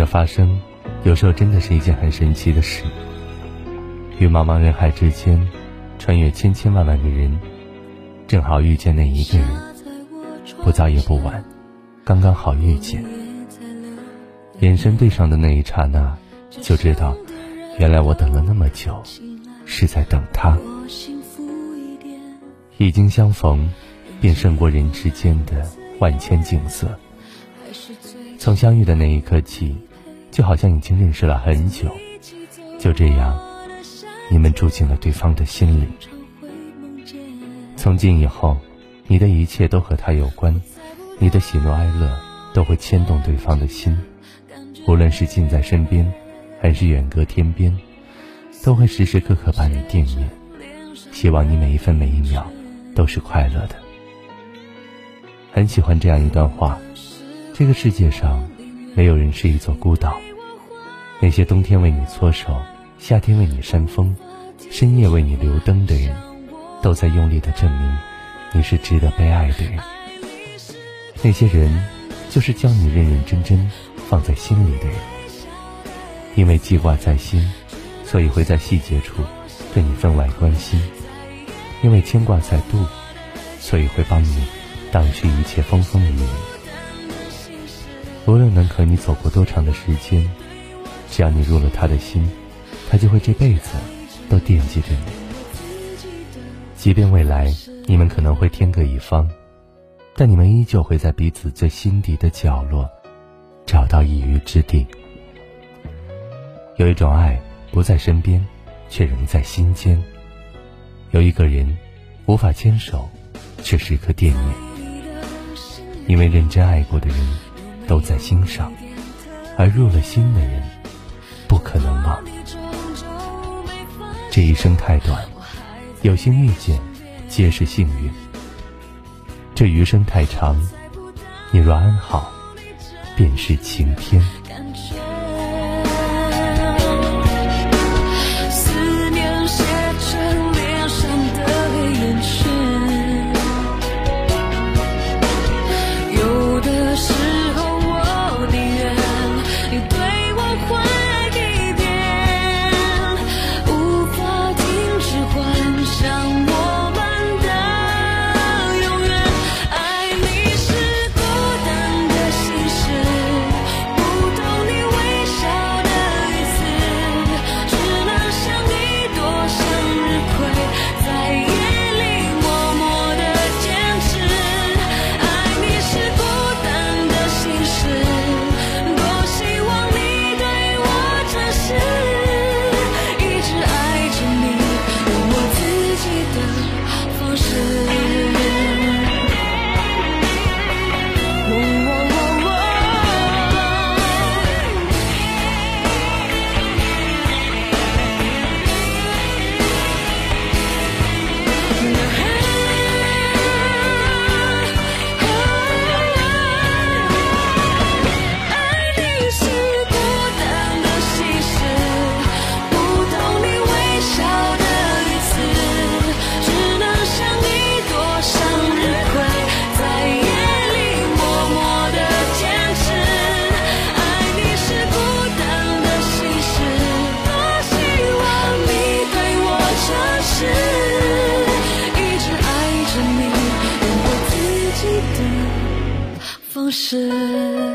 的发生，有时候真的是一件很神奇的事。于茫茫人海之间，穿越千千万万个人，正好遇见那一个人，不早也不晚，刚刚好遇见。眼神对上的那一刹那，就知道，原来我等了那么久，是在等他。已经相逢，便胜过人之间的万千景色。从相遇的那一刻起，就好像已经认识了很久。就这样，你们住进了对方的心里。从今以后，你的一切都和他有关，你的喜怒哀乐都会牵动对方的心。无论是近在身边，还是远隔天边，都会时时刻刻把你惦念。希望你每一分每一秒都是快乐的。很喜欢这样一段话。这个世界上，没有人是一座孤岛。那些冬天为你搓手，夏天为你扇风，深夜为你留灯的人，都在用力的证明，你是值得被爱的人。那些人，就是将你认认真真放在心里的人。因为记挂在心，所以会在细节处对你分外关心；因为牵挂在肚，所以会帮你挡去一切风风雨雨。无论能和你走过多长的时间，只要你入了他的心，他就会这辈子都惦记着你。即便未来你们可能会天各一方，但你们依旧会在彼此最心底的角落找到一隅之地。有一种爱不在身边，却仍在心间；有一个人无法牵手，却时刻惦念。因为认真爱过的人。都在心上，而入了心的人，不可能忘。这一生太短，有幸遇见，皆是幸运。这余生太长，你若安好，便是晴天。是。